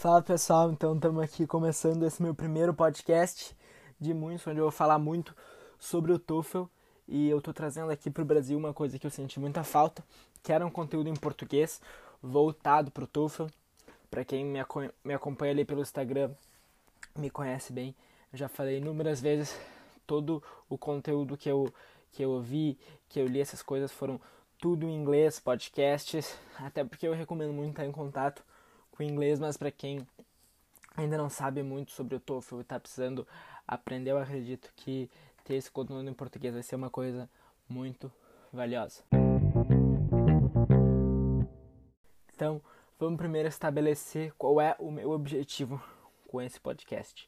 Fala pessoal, então estamos aqui começando esse meu primeiro podcast de muitos, onde eu vou falar muito sobre o TOEFL. E eu estou trazendo aqui para o Brasil uma coisa que eu senti muita falta, que era um conteúdo em português voltado para o TOEFL. Para quem me, me acompanha ali pelo Instagram, me conhece bem, eu já falei inúmeras vezes, todo o conteúdo que eu, que eu vi, que eu li, essas coisas foram tudo em inglês, podcasts, até porque eu recomendo muito estar em contato com inglês, mas para quem ainda não sabe muito sobre o TOEFL e está precisando aprender, eu acredito que ter esse conteúdo em português vai ser uma coisa muito valiosa. Então, vamos primeiro estabelecer qual é o meu objetivo com esse podcast.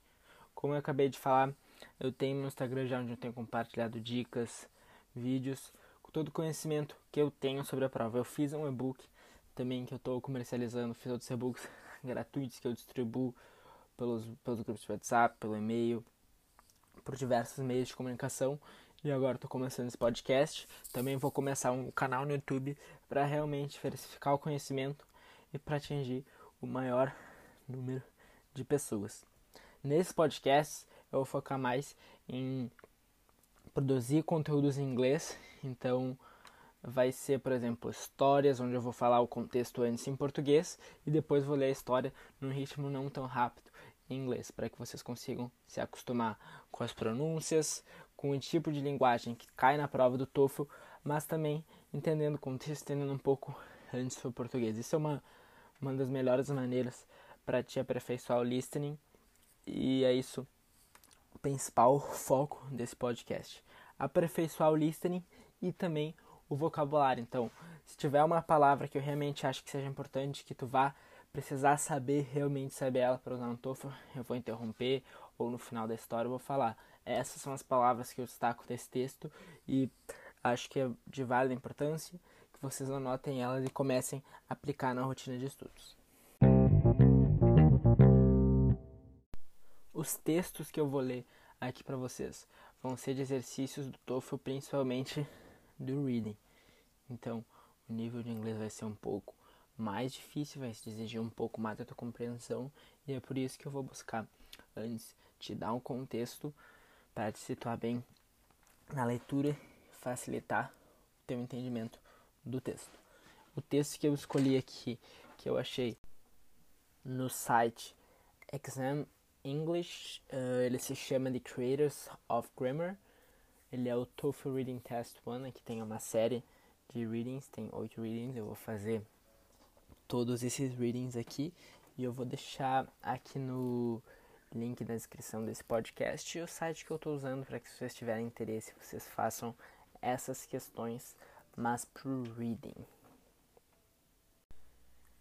Como eu acabei de falar, eu tenho meu Instagram já onde eu tenho compartilhado dicas, vídeos, todo o conhecimento que eu tenho sobre a prova. Eu fiz um e-book também que eu estou comercializando, fiz outros e-books gratuitos que eu distribuo pelos, pelos grupos de WhatsApp, pelo e-mail, por diversos meios de comunicação. E agora estou começando esse podcast. Também vou começar um canal no YouTube para realmente diversificar o conhecimento e para atingir o maior número de pessoas. Nesse podcast eu vou focar mais em produzir conteúdos em inglês, então vai ser, por exemplo, histórias, onde eu vou falar o contexto antes em português e depois vou ler a história num ritmo não tão rápido em inglês, para que vocês consigam se acostumar com as pronúncias, com o tipo de linguagem que cai na prova do TOEFL, mas também entendendo o contexto, entendendo um pouco antes do português. Isso é uma, uma das melhores maneiras para te aperfeiçoar o listening e é isso o principal foco desse podcast. Aperfeiçoar o listening e também o vocabulário. Então, se tiver uma palavra que eu realmente acho que seja importante, que tu vá precisar saber, realmente saber ela para usar no TOEFL, eu vou interromper ou no final da história eu vou falar. Essas são as palavras que eu destaco desse texto e acho que é de válida importância que vocês anotem elas e comecem a aplicar na rotina de estudos. Os textos que eu vou ler aqui para vocês vão ser de exercícios do TOEFL, principalmente do reading. Então, o nível de inglês vai ser um pouco mais difícil, vai exigir um pouco mais da tua compreensão, e é por isso que eu vou buscar antes te dar um contexto para te situar bem na leitura facilitar o teu entendimento do texto. O texto que eu escolhi aqui, que eu achei no site Exam English, uh, ele se chama The Creators of Grammar. Ele é o TOEFL Reading Test 1, aqui tem uma série de readings, tem oito readings, eu vou fazer todos esses readings aqui e eu vou deixar aqui no link da descrição desse podcast o site que eu estou usando para que se vocês tiverem interesse vocês façam essas questões, mas pro reading.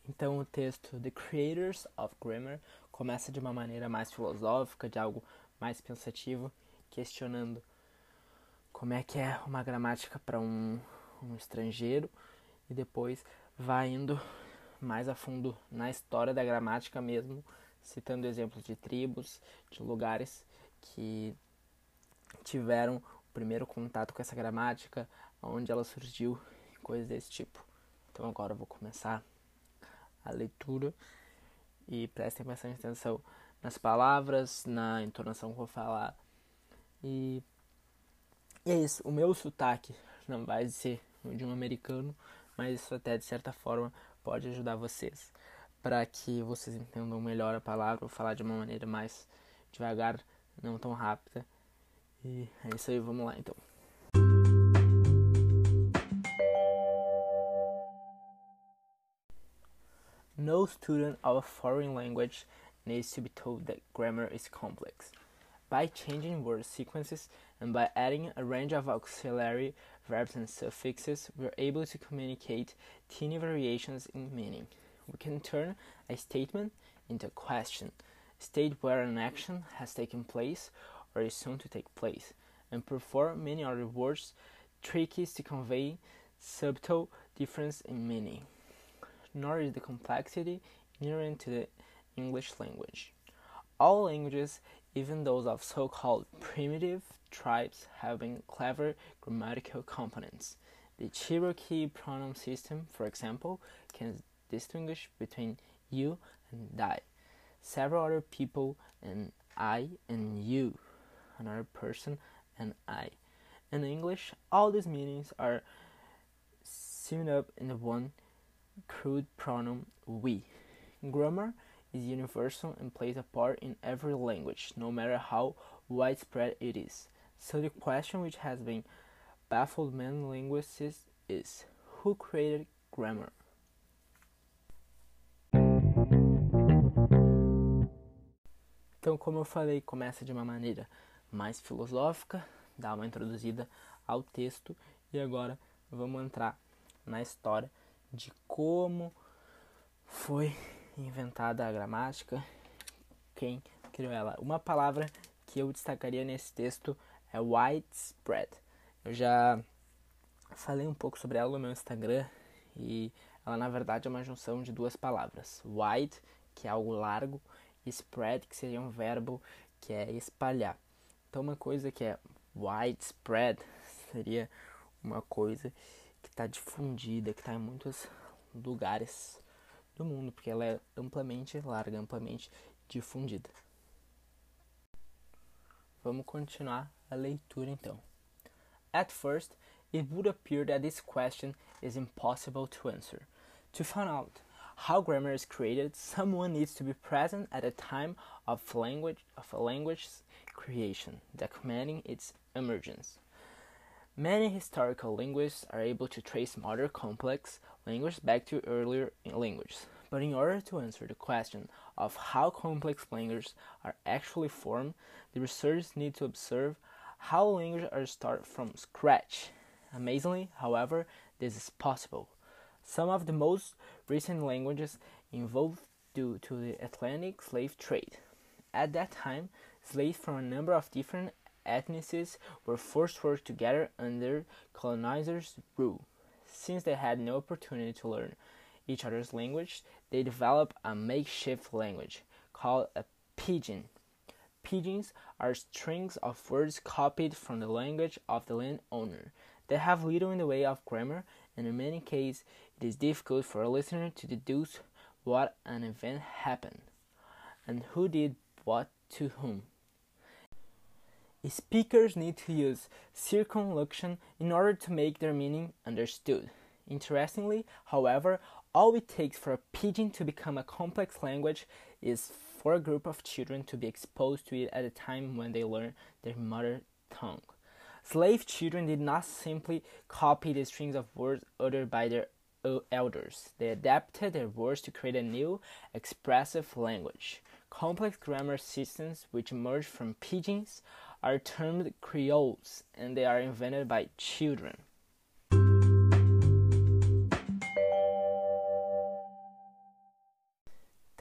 Então o texto The Creators of Grammar começa de uma maneira mais filosófica, de algo mais pensativo, questionando como é que é uma gramática para um um estrangeiro e depois vai indo mais a fundo na história da gramática mesmo, citando exemplos de tribos, de lugares que tiveram o primeiro contato com essa gramática, onde ela surgiu, coisas desse tipo. Então agora eu vou começar a leitura e prestem bastante atenção nas palavras, na entonação que eu vou falar. E, é isso, o meu sotaque não vai ser de um americano, mas isso até de certa forma pode ajudar vocês para que vocês entendam melhor a palavra, vou falar de uma maneira mais devagar, não tão rápida. E é isso aí, vamos lá então. No student of a foreign language needs to be told that grammar is complex. By changing word sequences and by adding a range of auxiliary verbs and suffixes, we're able to communicate tiny variations in meaning. We can turn a statement into a question, state where an action has taken place or is soon to take place, and perform many other words tricky to convey subtle difference in meaning. Nor is the complexity inherent to the English language. All languages even those of so called primitive tribes having clever grammatical components. The Cherokee pronoun system, for example, can distinguish between you and die. several other people, and I and you, another person, and I. In English, all these meanings are summed up in the one crude pronoun we. Grammar is universal and plays a part in every language, no matter how widespread it is. So the question which has been baffled many linguists is who created grammar? Então, como eu falei, começa de uma maneira mais filosófica, dá uma introduzida ao texto e agora vamos entrar na história de como foi inventada a gramática, quem criou ela. Uma palavra que eu destacaria nesse texto é widespread. Eu já falei um pouco sobre ela no meu Instagram e ela na verdade é uma junção de duas palavras: wide, que é algo largo, e spread, que seria um verbo que é espalhar. Então, uma coisa que é widespread seria uma coisa que está difundida, que está em muitos lugares do mundo, porque ela é amplamente larga, amplamente difundida. Vamos continuar a leitura então. At first, it would appear that this question is impossible to answer. To find out how grammar is created, someone needs to be present at the time of language of a language's creation, documenting its emergence. Many historical linguists are able to trace modern complex language back to earlier languages. But in order to answer the question of how complex languages are actually formed, the researchers need to observe how languages are started from scratch. Amazingly, however, this is possible. Some of the most recent languages evolved due to the Atlantic slave trade. At that time, slaves from a number of different ethnicities were forced to work together under colonizers' rule. Since they had no opportunity to learn each other's language, they developed a makeshift language called a pidgin. Pidgins are strings of words copied from the language of the landowner. They have little in the way of grammar, and in many cases, it is difficult for a listener to deduce what an event happened and who did what to whom. Speakers need to use circumlocution in order to make their meaning understood. Interestingly, however, all it takes for a pidgin to become a complex language is for a group of children to be exposed to it at a time when they learn their mother tongue. Slave children did not simply copy the strings of words uttered by their elders, they adapted their words to create a new, expressive language. Complex grammar systems which emerge from pidgins are termed creoles and they are invented by children.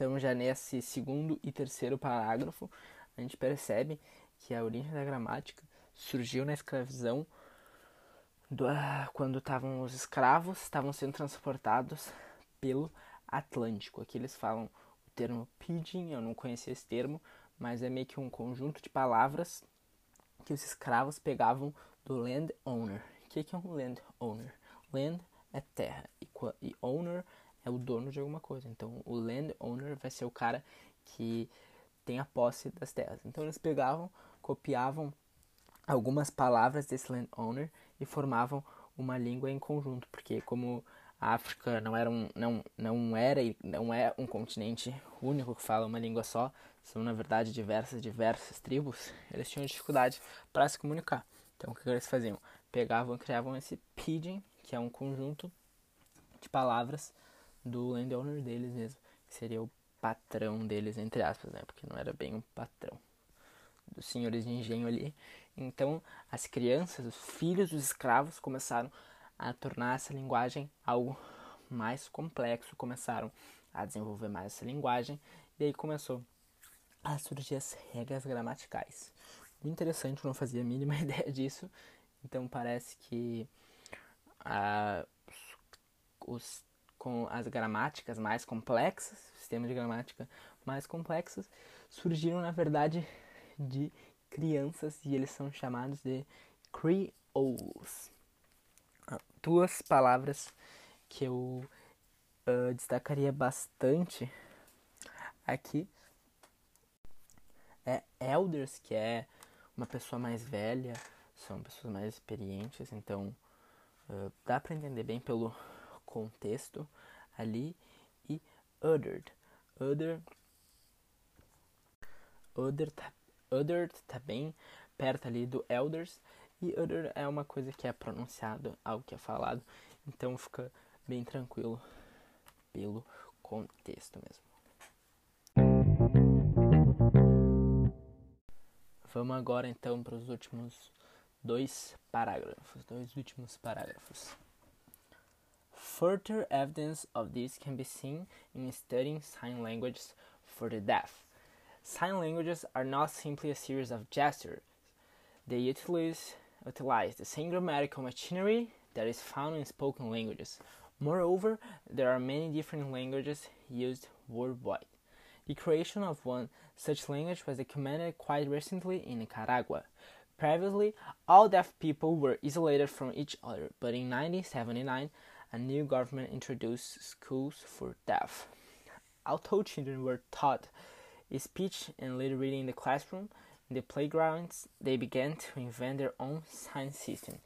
Então, já nesse segundo e terceiro parágrafo, a gente percebe que a origem da gramática surgiu na escravidão do, quando estavam os escravos estavam sendo transportados pelo Atlântico. Aqui eles falam o termo pidgin, eu não conhecia esse termo, mas é meio que um conjunto de palavras que os escravos pegavam do landowner. O que, que é um landowner? Land é terra e owner é o dono de alguma coisa. Então, o landowner vai ser o cara que tem a posse das terras. Então, eles pegavam, copiavam algumas palavras desse landowner e formavam uma língua em conjunto, porque como a África não era um, não, não era e não é um continente único que fala uma língua só, são na verdade diversas diversas tribos, eles tinham dificuldade para se comunicar. Então o que eles faziam? Pegavam criavam esse pidgin, que é um conjunto de palavras do landowner deles mesmo, que seria o patrão deles, entre aspas, né? Porque não era bem um patrão. Dos senhores de engenho ali. Então, as crianças, os filhos dos escravos, começaram a tornar essa linguagem algo mais complexo, começaram a desenvolver mais essa linguagem, e aí começou a surgir as regras gramaticais. Muito interessante, eu não fazia a mínima ideia disso, então parece que ah, os com as gramáticas mais complexas, sistemas de gramática mais complexos, surgiram na verdade de crianças e eles são chamados de creoles. Ah, duas palavras que eu uh, destacaria bastante aqui é elders, que é uma pessoa mais velha, são pessoas mais experientes, então uh, dá para entender bem pelo contexto ali. E othered. Other, other, tá, other tá bem perto ali do elders. E other é uma coisa que é pronunciado, algo que é falado. Então fica bem tranquilo pelo contexto mesmo. Vamos agora então para os últimos dois parágrafos, dois últimos parágrafos. Further evidence of this can be seen in studying sign languages for the deaf. Sign languages are not simply a series of gestures. They utilize, utilize the same grammatical machinery that is found in spoken languages. Moreover, there are many different languages used worldwide. The creation of one such language was documented quite recently in Nicaragua. Previously, all deaf people were isolated from each other, but in 1979, a new government introduced schools for deaf. Although children were taught speech and lip reading in the classroom, in the playgrounds, they began to invent their own sign system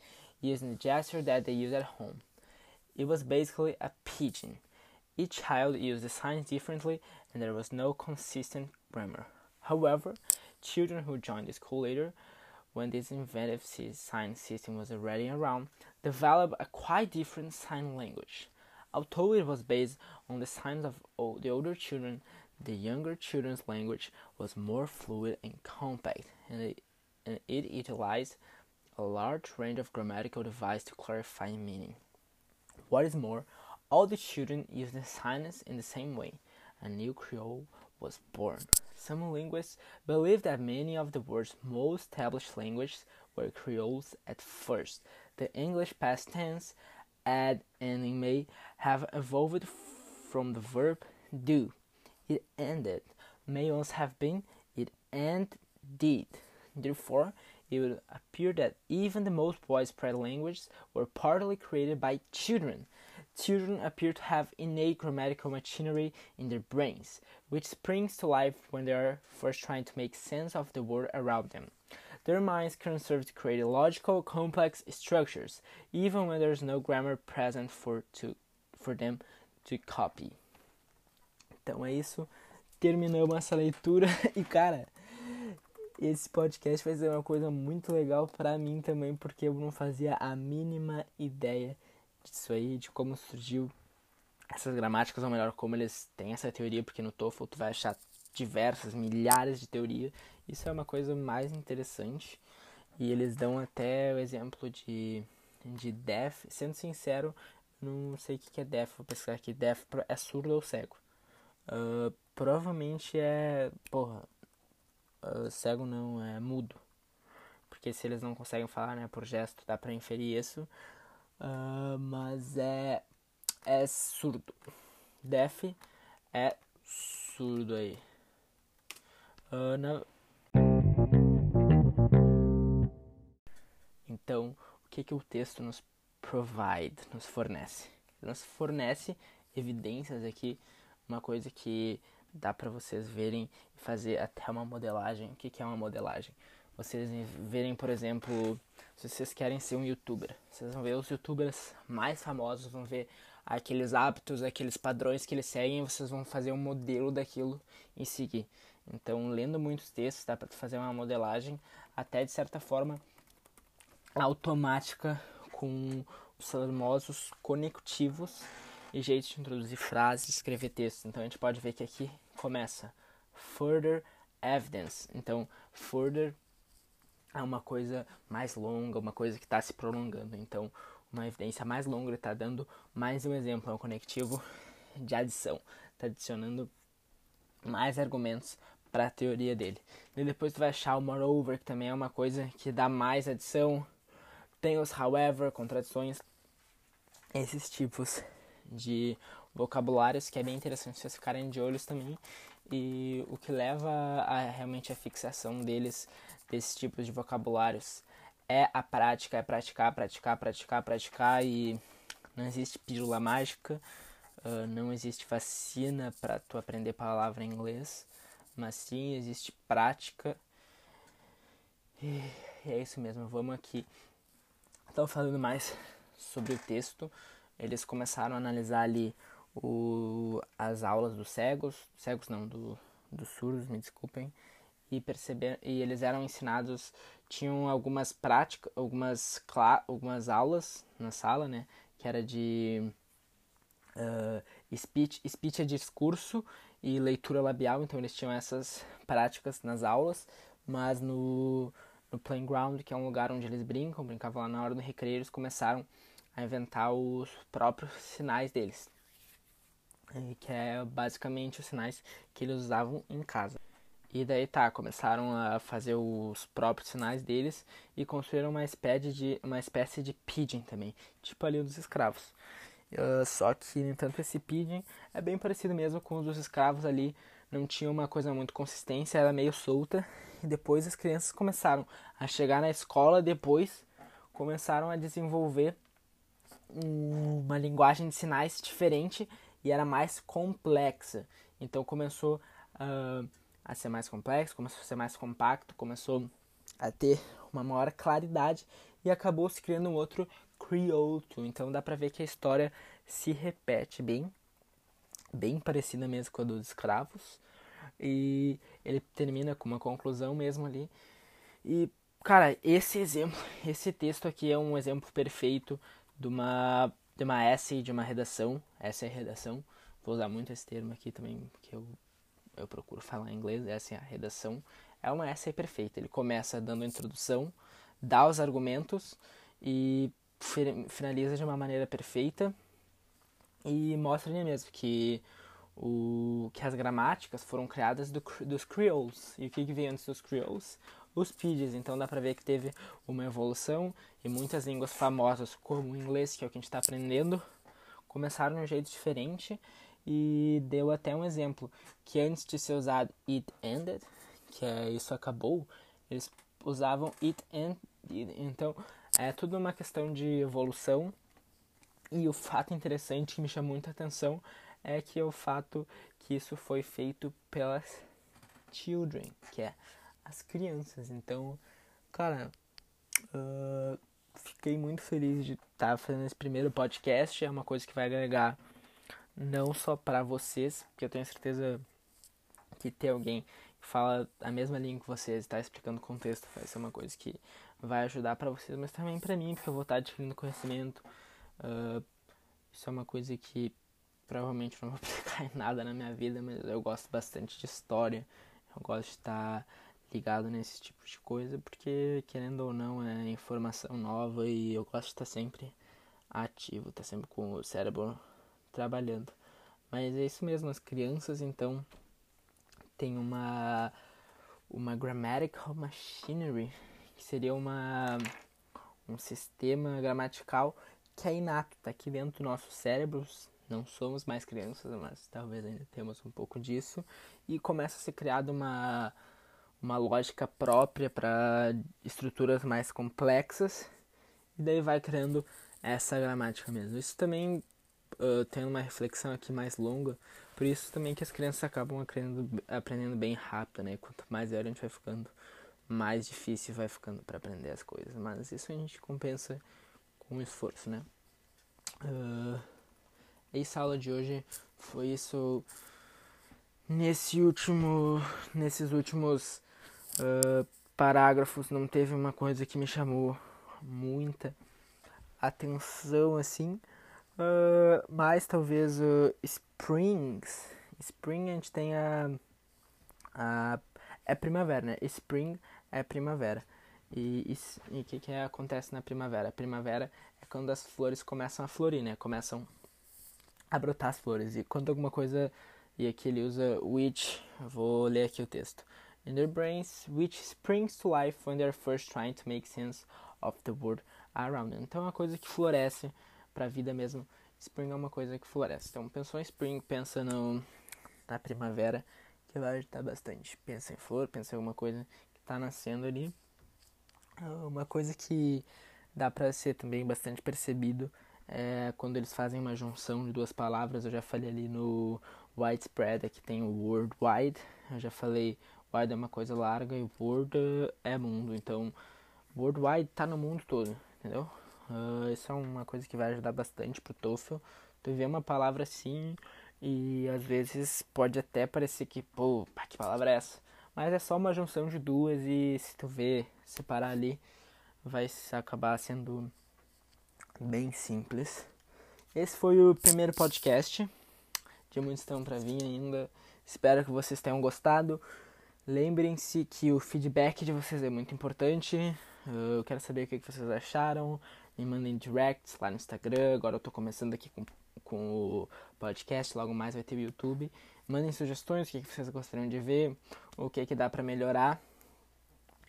using the gesture that they use at home. It was basically a pidgin. Each child used the signs differently and there was no consistent grammar. However, children who joined the school later, when this inventive sign system was already around, developed a quite different sign language. Although it was based on the signs of the older children, the younger children's language was more fluid and compact, and it, and it utilized a large range of grammatical devices to clarify meaning. What is more, all the children used the signs in the same way. A new Creole was born. Some linguists believe that many of the world's most established languages were Creoles at first. The English past tense add and may have evolved from the verb do. It ended. May once have been it and did. Therefore, it would appear that even the most widespread languages were partly created by children. Children appear to have innate grammatical machinery in their brains, which springs to life when they are first trying to make sense of the world around them. Their minds can serve to create logical, complex structures, even when there is no grammar present for, to, for them to copy. Então é isso. Terminamos essa leitura e, cara, esse podcast vai ser uma coisa muito legal para mim também, porque eu não fazia a mínima ideia disso aí, de como surgiu essas gramáticas, ou melhor, como eles têm essa teoria, porque no TOEFL tu vai achar diversas, milhares de teorias. Isso é uma coisa mais interessante. E eles dão até o exemplo de, de deaf. Sendo sincero, não sei o que é deaf, vou pesquisar aqui. Deaf é surdo ou cego. Uh, provavelmente é. Porra, uh, cego não, é mudo. Porque se eles não conseguem falar, né, por gesto, dá pra inferir isso. Uh, mas é, é surdo. Def é surdo aí. Então, o que, que o texto nos provide, nos fornece? Nos fornece evidências aqui, uma coisa que dá para vocês verem e fazer até uma modelagem. O que, que é uma modelagem? Vocês verem, por exemplo, se vocês querem ser um youtuber, vocês vão ver os youtubers mais famosos, vão ver aqueles hábitos, aqueles padrões que eles seguem, vocês vão fazer um modelo daquilo e seguir. Então, lendo muitos textos, dá para fazer uma modelagem até de certa forma automática com os famosos conectivos e jeitos de introduzir frases, escrever textos. Então, a gente pode ver que aqui começa further evidence. Então, further é uma coisa mais longa, uma coisa que está se prolongando. Então, uma evidência mais longa está dando mais um exemplo, é um conectivo de adição, está adicionando mais argumentos para a teoria dele. E depois tu vai achar o moreover, que também é uma coisa que dá mais adição. Tem os however, contradições, esses tipos de vocabulários que é bem interessante vocês ficarem de olhos também. E o que leva a realmente a fixação deles, desses tipos de vocabulários, é a prática, é praticar, praticar, praticar, praticar e não existe pílula mágica, uh, não existe vacina para tu aprender palavra em inglês. Mas sim existe prática. E é isso mesmo, vamos aqui. Estou falando mais sobre o texto. Eles começaram a analisar ali o, as aulas dos cegos, cegos não, do, dos surdos, me desculpem, e perceber e eles eram ensinados, tinham algumas práticas, algumas algumas aulas na sala, né, que era de uh, speech, speech é discurso e leitura labial, então eles tinham essas práticas nas aulas, mas no, no playground, que é um lugar onde eles brincam, brincavam lá na hora do recreio, eles começaram a inventar os próprios sinais deles, que é basicamente os sinais que eles usavam em casa. E daí tá, começaram a fazer os próprios sinais deles e construíram uma espécie de, uma espécie de pidgin também, tipo ali dos escravos. Uh, só que, no entanto, esse pidgin é bem parecido mesmo com os dos escravos ali. Não tinha uma coisa muito consistência, era meio solta. E depois as crianças começaram a chegar na escola, depois começaram a desenvolver uma linguagem de sinais diferente e era mais complexa. Então começou uh, a ser mais complexo, começou a ser mais compacto, começou a ter uma maior claridade e acabou se criando um outro Crioto. Então dá pra ver que a história se repete bem, bem parecida mesmo com a dos escravos. E ele termina com uma conclusão mesmo ali. E, cara, esse exemplo, esse texto aqui é um exemplo perfeito de uma, de uma essay, de uma redação. Essa é a redação. Vou usar muito esse termo aqui também, que eu, eu procuro falar em inglês. Essa é a redação. É uma essay perfeita. Ele começa dando a introdução, dá os argumentos e finaliza de uma maneira perfeita e mostra ali mesmo que o que as gramáticas foram criadas do, dos creoles. E o que, que veio antes dos creoles? Os pidgins. Então dá pra ver que teve uma evolução e muitas línguas famosas, como o inglês, que é o que a gente está aprendendo, começaram de um jeito diferente e deu até um exemplo que antes de ser usado it ended, que é isso acabou, eles usavam it ended. Então é tudo uma questão de evolução. E o fato interessante que me chamou muita atenção é que o fato que isso foi feito pelas children, que é as crianças. Então, cara, uh, fiquei muito feliz de estar tá fazendo esse primeiro podcast. É uma coisa que vai agregar não só para vocês, porque eu tenho certeza que ter alguém que fala a mesma língua que vocês, está explicando o contexto, vai ser uma coisa que vai ajudar para vocês, mas também para mim, porque eu vou estar adquirindo conhecimento. Uh, isso é uma coisa que provavelmente não vou aplicar em nada na minha vida, mas eu gosto bastante de história. Eu gosto de estar ligado nesse tipo de coisa, porque querendo ou não é informação nova e eu gosto de estar sempre ativo, estar sempre com o cérebro trabalhando. Mas é isso mesmo, as crianças então tem uma uma grammatical machinery que seria uma, um sistema gramatical que é inato, está aqui dentro do nosso cérebro. Não somos mais crianças, mas talvez ainda temos um pouco disso. E começa a ser criada uma, uma lógica própria para estruturas mais complexas. E daí vai criando essa gramática mesmo. Isso também uh, tem uma reflexão aqui mais longa. Por isso também que as crianças acabam aprendendo, aprendendo bem rápido, né? Quanto mais velho a gente vai ficando, mais difícil vai ficando para aprender as coisas. Mas isso a gente compensa com esforço, né? Uh, essa aula de hoje foi isso. Nesse último, nesses últimos uh, parágrafos não teve uma coisa que me chamou muita atenção assim, uh, mas talvez o Springs. Spring a gente tem a, a é primavera, né? Spring é primavera. E o que, que acontece na primavera? A primavera é quando as flores começam a florir, né? Começam a brotar as flores. E quando alguma coisa. E aqui ele usa which. Vou ler aqui o texto. In their brains, which springs to life when they're first trying to make sense of the world around them. Então é uma coisa que floresce para a vida mesmo. Spring é uma coisa que floresce. Então pensou em spring, pensa no, na primavera que vai ajudar bastante. Pensa em flor, pensa em alguma coisa está nascendo ali. Ah, uma coisa que dá para ser também bastante percebido é quando eles fazem uma junção de duas palavras. Eu já falei ali no widespread, aqui tem o worldwide, Eu já falei, wide é uma coisa larga e world é mundo. Então, worldwide tá no mundo todo, entendeu? Uh, isso é uma coisa que vai ajudar bastante pro TOEFL. Tu vê uma palavra assim e às vezes pode até parecer que, pô, que palavra é essa? Mas é só uma junção de duas e se tu ver separar ali, vai acabar sendo bem simples. Esse foi o primeiro podcast. De muitos estão para vir ainda. Espero que vocês tenham gostado. Lembrem-se que o feedback de vocês é muito importante. Eu quero saber o que vocês acharam. Me mandem directs lá no Instagram. Agora eu tô começando aqui com, com o podcast. Logo mais vai ter o YouTube. Mandem sugestões, o que vocês gostariam de ver, o que, que dá para melhorar.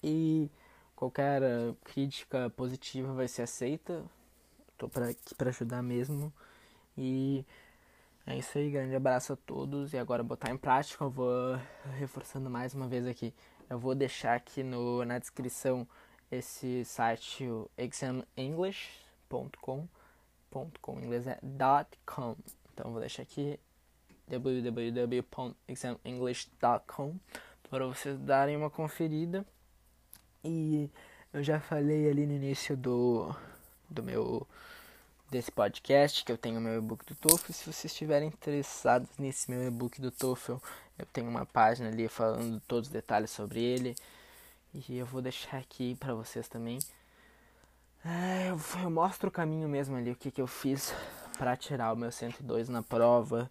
E qualquer crítica positiva vai ser aceita. Tô pra, aqui para ajudar mesmo. E é isso aí, grande abraço a todos. E agora botar em prática, eu vou reforçando mais uma vez aqui. Eu vou deixar aqui no, na descrição esse site, o examenglish.com. inglês é .com. Então vou deixar aqui www.examenglish.com para vocês darem uma conferida. E eu já falei ali no início do, do meu desse podcast que eu tenho meu e-book do TOEFL. Se vocês estiverem interessados nesse meu e-book do TOEFL, eu tenho uma página ali falando todos os detalhes sobre ele. E eu vou deixar aqui para vocês também. É, eu, eu, mostro o caminho mesmo ali, o que, que eu fiz para tirar o meu 102 na prova.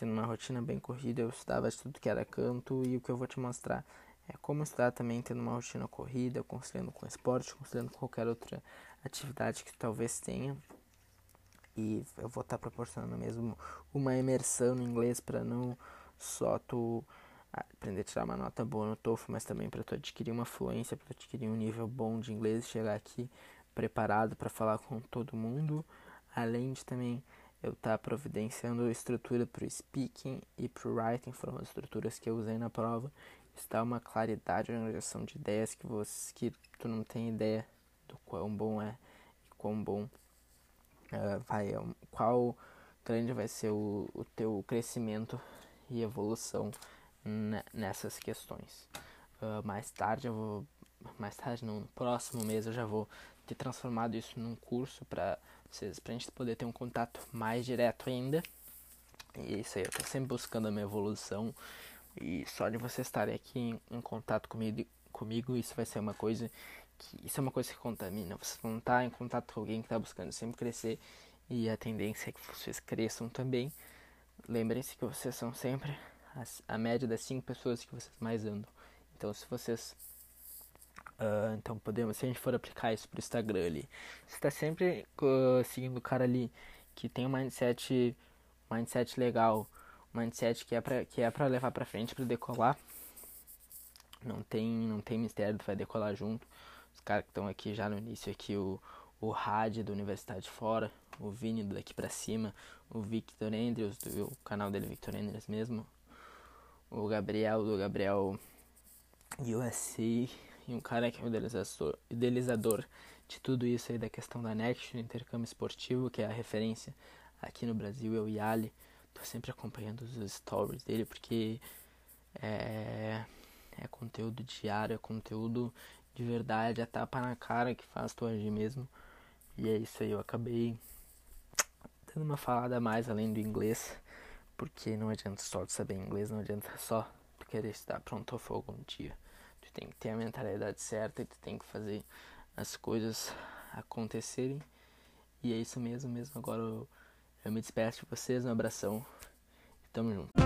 Tendo uma rotina bem corrida, eu estudava de tudo que era canto. E o que eu vou te mostrar é como estudar também tendo uma rotina corrida, conciliando com esporte, conciliando com qualquer outra atividade que talvez tenha. E eu vou estar proporcionando mesmo uma imersão no inglês para não só tu aprender a tirar uma nota boa no TOEFL, mas também para tu adquirir uma fluência, para adquirir um nível bom de inglês, chegar aqui preparado para falar com todo mundo, além de também eu estar tá providenciando estrutura para o speaking e para o writing, foram as estruturas que eu usei na prova. Isso dá uma claridade, uma organização de ideias que você que tu não tem ideia do quão bom é e quão bom uh, vai, qual grande vai ser o, o teu crescimento e evolução nessas questões. Uh, mais tarde eu vou, mais tarde no próximo mês eu já vou ter transformado isso num curso para vocês, pra gente poder ter um contato mais direto ainda. E é isso aí, eu tô sempre buscando a minha evolução e só de vocês estarem aqui em, em contato comigo, comigo, isso vai ser uma coisa que isso é uma coisa que contamina. Vocês vão estar em contato com alguém que está buscando sempre crescer e a tendência é que vocês cresçam também. Lembrem-se que vocês são sempre a, a média das cinco pessoas que vocês mais andam. Então, se vocês Uh, então podemos, se a gente for aplicar isso pro Instagram ali, você está sempre uh, seguindo o cara ali que tem um mindset, mindset legal, mindset que é para que é para levar para frente, para decolar. Não tem, não tem mistério, tu vai decolar junto. Os caras que estão aqui já no início aqui o o Had da Universidade Fora, o Vini daqui para cima, o Victor Andrews, do o canal dele Victor Andrews mesmo, o Gabriel do Gabriel USA e um cara que é o idealizador, idealizador de tudo isso aí da questão da Next, do intercâmbio esportivo, que é a referência aqui no Brasil, é o Yali. Tô sempre acompanhando os stories dele porque é, é conteúdo diário, é conteúdo de verdade, é tapa na cara que faz tu agir mesmo. E é isso aí, eu acabei dando uma falada a mais além do inglês, porque não adianta só saber inglês, não adianta só querer estudar pronto fogo um dia. Tu tem que ter a mentalidade certa e tu tem que fazer as coisas acontecerem. E é isso mesmo, mesmo. Agora eu, eu me despeço de vocês, um abração. Tamo junto.